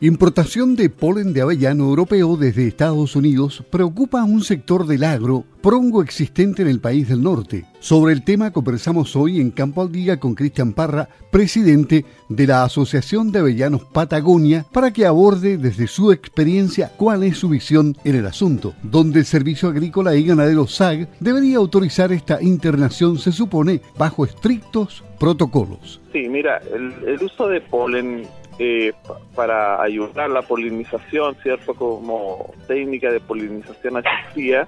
Importación de polen de avellano europeo desde Estados Unidos preocupa a un sector del agro prongo existente en el país del norte. Sobre el tema conversamos hoy en Campo al Día con Cristian Parra, presidente de la Asociación de Avellanos Patagonia, para que aborde desde su experiencia cuál es su visión en el asunto, donde el Servicio Agrícola y Ganadero SAG debería autorizar esta internación, se supone, bajo estrictos protocolos. Sí, mira, el, el uso de polen eh, para ayudar la polinización, ¿cierto? Como técnica de polinización asistida,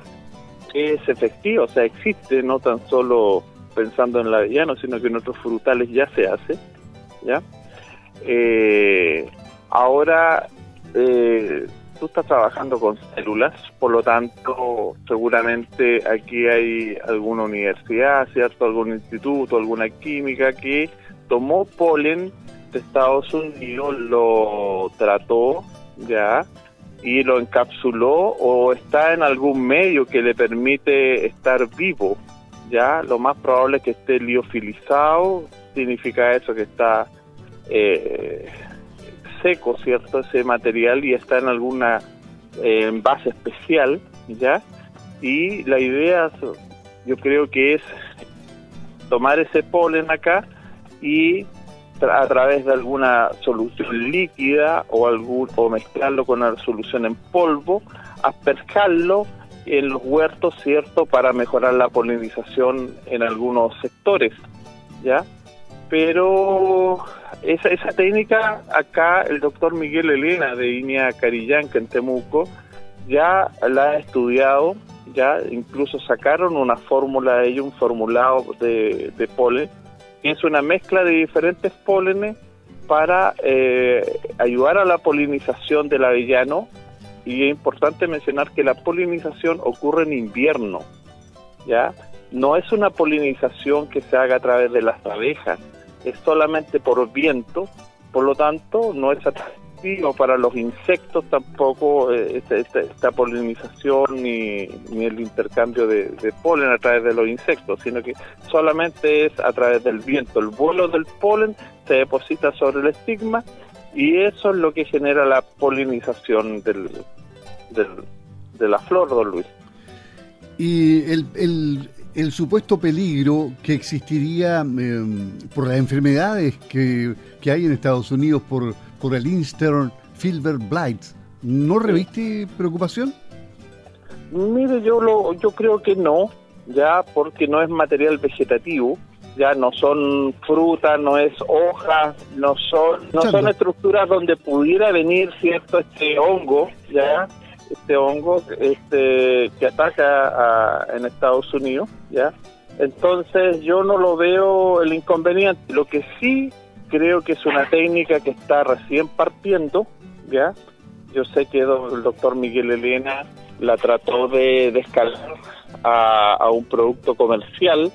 es efectivo, o sea, existe, no tan solo pensando en el avellano, sino que en otros frutales ya se hace, ¿ya? Eh, ahora, eh, tú estás trabajando con células, por lo tanto, seguramente aquí hay alguna universidad, ¿cierto? Algún instituto, alguna química que tomó polen Estados Unidos lo trató ya y lo encapsuló o está en algún medio que le permite estar vivo, ya lo más probable es que esté liofilizado, significa eso que está eh, seco, ¿cierto? Ese material y está en alguna eh, envase especial, ¿ya? Y la idea, yo creo que es tomar ese polen acá y a través de alguna solución líquida o algún o mezclarlo con una solución en polvo, asperjarlo en los huertos, ¿cierto?, para mejorar la polinización en algunos sectores, ¿ya? Pero esa, esa técnica acá el doctor Miguel Elena de Inia Carillanca en Temuco ya la ha estudiado, ya incluso sacaron una fórmula de ello, un formulado de polen, es una mezcla de diferentes pólenes para eh, ayudar a la polinización del avellano y es importante mencionar que la polinización ocurre en invierno, ¿ya? No es una polinización que se haga a través de las abejas, es solamente por viento, por lo tanto no es para los insectos tampoco eh, esta, polinización ni, ni, el intercambio de, polen a través de los insectos, sino que solamente es a través del viento. El vuelo del polen se deposita sobre el estigma y eso es lo que genera la polinización del, de la flor, don Luis. Y el, el, el supuesto peligro que existiría em, por las enfermedades que, que hay en Estados Unidos por por el Eastern Silver Blight. ¿No reviste preocupación? Mire, yo lo, yo creo que no, ya porque no es material vegetativo, ya no son frutas, no es hojas, no son, no son estructuras donde pudiera venir cierto este hongo, ya este hongo este que ataca en Estados Unidos, ya. Entonces yo no lo veo el inconveniente. Lo que sí creo que es una técnica que está recién partiendo, ¿ya? Yo sé que el doctor Miguel Elena la trató de, escalar a, un producto comercial,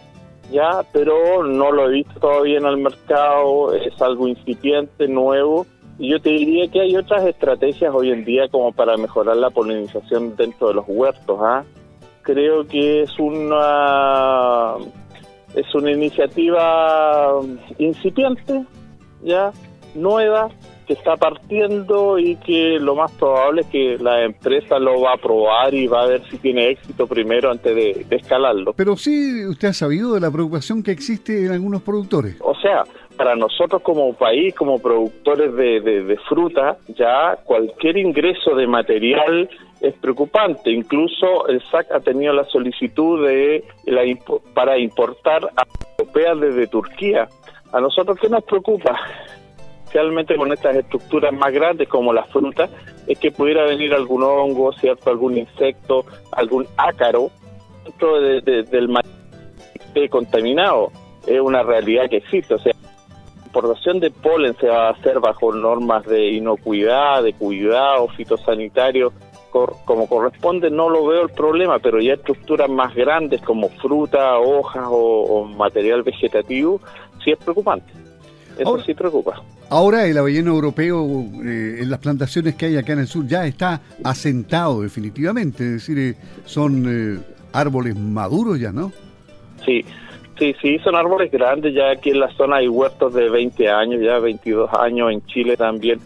ya, pero no lo he visto todavía en el mercado, es algo incipiente, nuevo, y yo te diría que hay otras estrategias hoy en día como para mejorar la polinización dentro de los huertos, ¿ah? Creo que es una es una iniciativa incipiente, ya nueva que está partiendo y que lo más probable es que la empresa lo va a probar y va a ver si tiene éxito primero antes de, escalarlo. Pero sí, usted ha sabido de la preocupación que existe en algunos productores. O sea, para nosotros como país, como productores de, de fruta, ya cualquier ingreso de material es preocupante. Incluso el SAC ha tenido la solicitud de la, para importar a europeas desde Turquía a nosotros, ¿qué nos preocupa? Realmente con estas estructuras más grandes como las frutas, es que pudiera venir algún hongo, ¿cierto? Algún insecto, algún ácaro dentro del material contaminado. Es una realidad que existe. O sea, importación de polen se va a hacer bajo normas de inocuidad, de cuidado fitosanitario, como corresponde, no lo veo el problema, pero ya estructuras más grandes como fruta, hojas o material vegetativo, sí es preocupante. Eso sí preocupa. Ahora el avellano europeo eh, en las plantaciones que hay acá en el sur ya está asentado definitivamente, es decir, eh, son eh, árboles maduros ya, ¿no? Sí, sí, sí, son árboles grandes, ya aquí en la zona hay huertos de 20 años, ya 22 años, en Chile también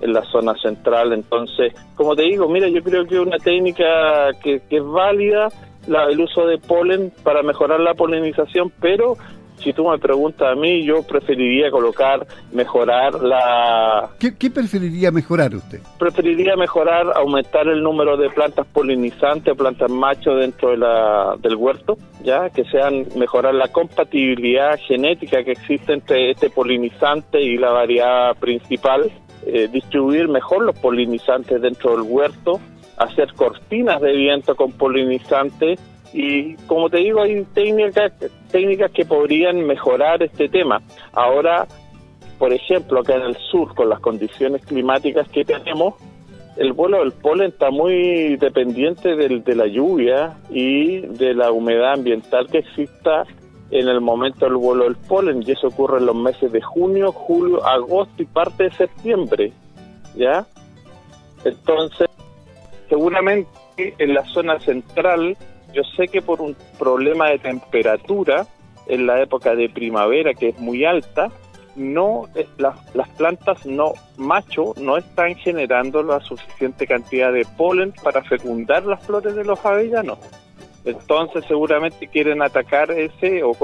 en la zona central. Entonces, como te digo, mira, yo creo que una técnica que, que es válida la, el uso de polen para mejorar la polinización, pero si tú me preguntas a mí, yo preferiría colocar, mejorar la... ¿Qué, preferiría mejorar usted? Preferiría mejorar, aumentar el número de plantas polinizantes, plantas macho dentro de la, del huerto, ya que sean, mejorar la compatibilidad genética que existe entre este polinizante y la variedad principal, eh, distribuir mejor los polinizantes dentro del huerto, hacer cortinas de viento con polinizantes y como te digo, hay técnicas, técnicas que podrían mejorar este tema. Ahora, por ejemplo, acá en el sur, con las condiciones climáticas que tenemos, el vuelo del polen está muy dependiente del, de la lluvia y de la humedad ambiental que exista en el momento del vuelo del polen, y eso ocurre en los meses de junio, julio, agosto y parte de septiembre, ¿ya? Entonces, seguramente en la zona central yo sé que por un problema de temperatura en la época de primavera que es muy alta, no eh, las, plantas no macho no están generando la suficiente cantidad de polen para fecundar las flores de los avellanos. Entonces seguramente quieren atacar ese o,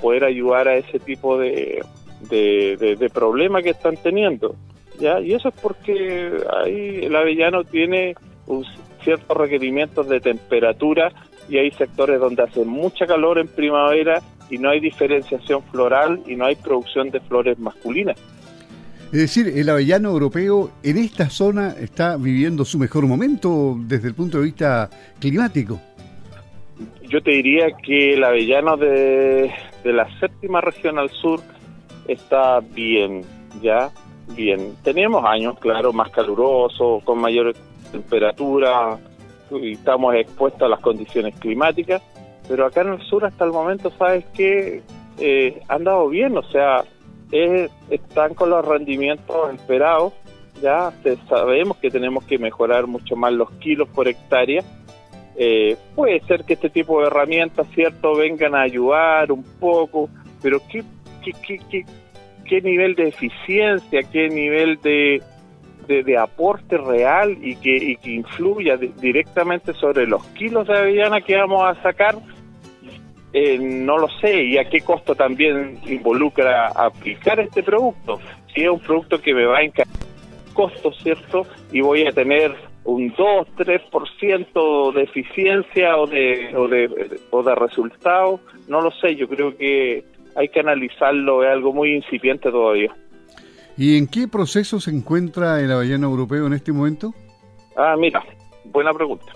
poder ayudar a ese tipo de, de, de, problema que están teniendo. ¿ya? Y eso es porque ahí el avellano tiene ciertos requerimientos de temperatura y hay sectores donde hace mucha calor en primavera y no hay diferenciación floral y no hay producción de flores masculinas. Es decir, el avellano europeo en esta zona está viviendo su mejor momento desde el punto de vista climático. Yo te diría que el avellano de, de la séptima región al sur está bien, ya, bien. Tenemos años, claro, más calurosos, con mayor temperatura, y estamos expuestos a las condiciones climáticas, pero acá en el sur hasta el momento, sabes que eh, han dado bien, o sea, están con los rendimientos esperados, ya sabemos que tenemos que mejorar mucho más los kilos por hectárea. Eh, puede ser que este tipo de herramientas, cierto, vengan a ayudar un poco, pero ¿qué, qué, qué, qué, qué nivel de eficiencia, qué nivel de, de, aporte real y que, influya directamente sobre los kilos de avellana que vamos a sacar, eh, no lo sé, y a qué costo también involucra aplicar este producto. Si es un producto que me va a encargar costo, ¿cierto? Y voy a tener un 2, 3% de eficiencia o de, o de, o de resultado, no lo sé, yo creo que hay que analizarlo, es algo muy incipiente todavía. ¿Y en qué proceso se encuentra el avellano europeo en este momento? Ah, mira, buena pregunta.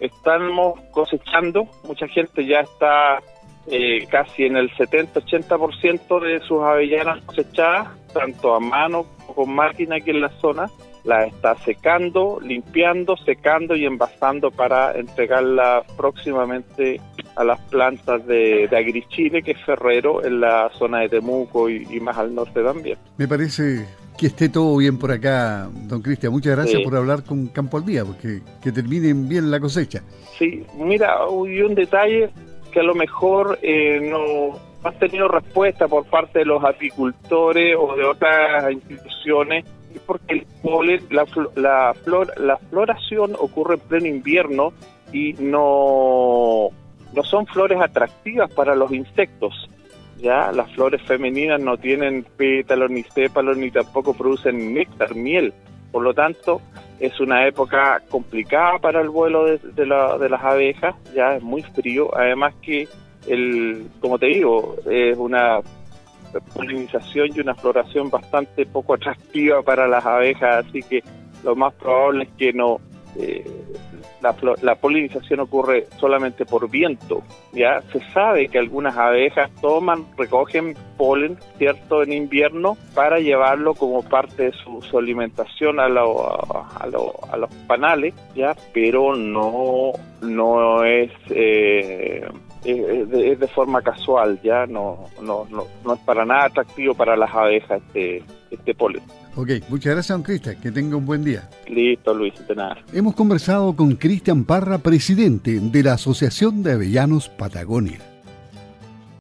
Estamos cosechando, mucha gente ya está eh, casi en el 70-80% de sus avellanas cosechadas, tanto a mano como con máquina aquí en la zona la está secando, limpiando, secando y envasando para entregarla próximamente a las plantas de, de Agrichile, que es Ferrero, en la zona de Temuco y, más al norte también. Me parece que esté todo bien por acá, don Cristian. Muchas gracias por hablar con Campo al Día, porque que terminen bien la cosecha. Sí, mira, hay un detalle que a lo mejor eh, no ha tenido respuesta por parte de los apicultores o de otras instituciones porque el polen, la, la, flor, la floración ocurre en pleno invierno y no, no son flores atractivas para los insectos. Ya las flores femeninas no tienen pétalos ni sépalos ni tampoco producen néctar, miel. Por lo tanto, es una época complicada para el vuelo de, de, la, de las abejas, ya es muy frío. Además que, el, como te digo, es una polinización y una floración bastante poco atractiva para las abejas, así que lo más probable es que no eh, la, la, polinización ocurre solamente por viento. Ya se sabe que algunas abejas toman, recogen polen, cierto, en invierno para llevarlo como parte de su, alimentación a, a, a, los panales, ya, pero no no es eh, es de, de, forma casual, ya no, no, no, no, es para nada atractivo para las abejas este, este polen. Ok, muchas gracias, don Cristian. Que tenga un buen día. Listo, Luis, de nada. Hemos conversado con Cristian Parra, presidente de la Asociación de Avellanos Patagonia.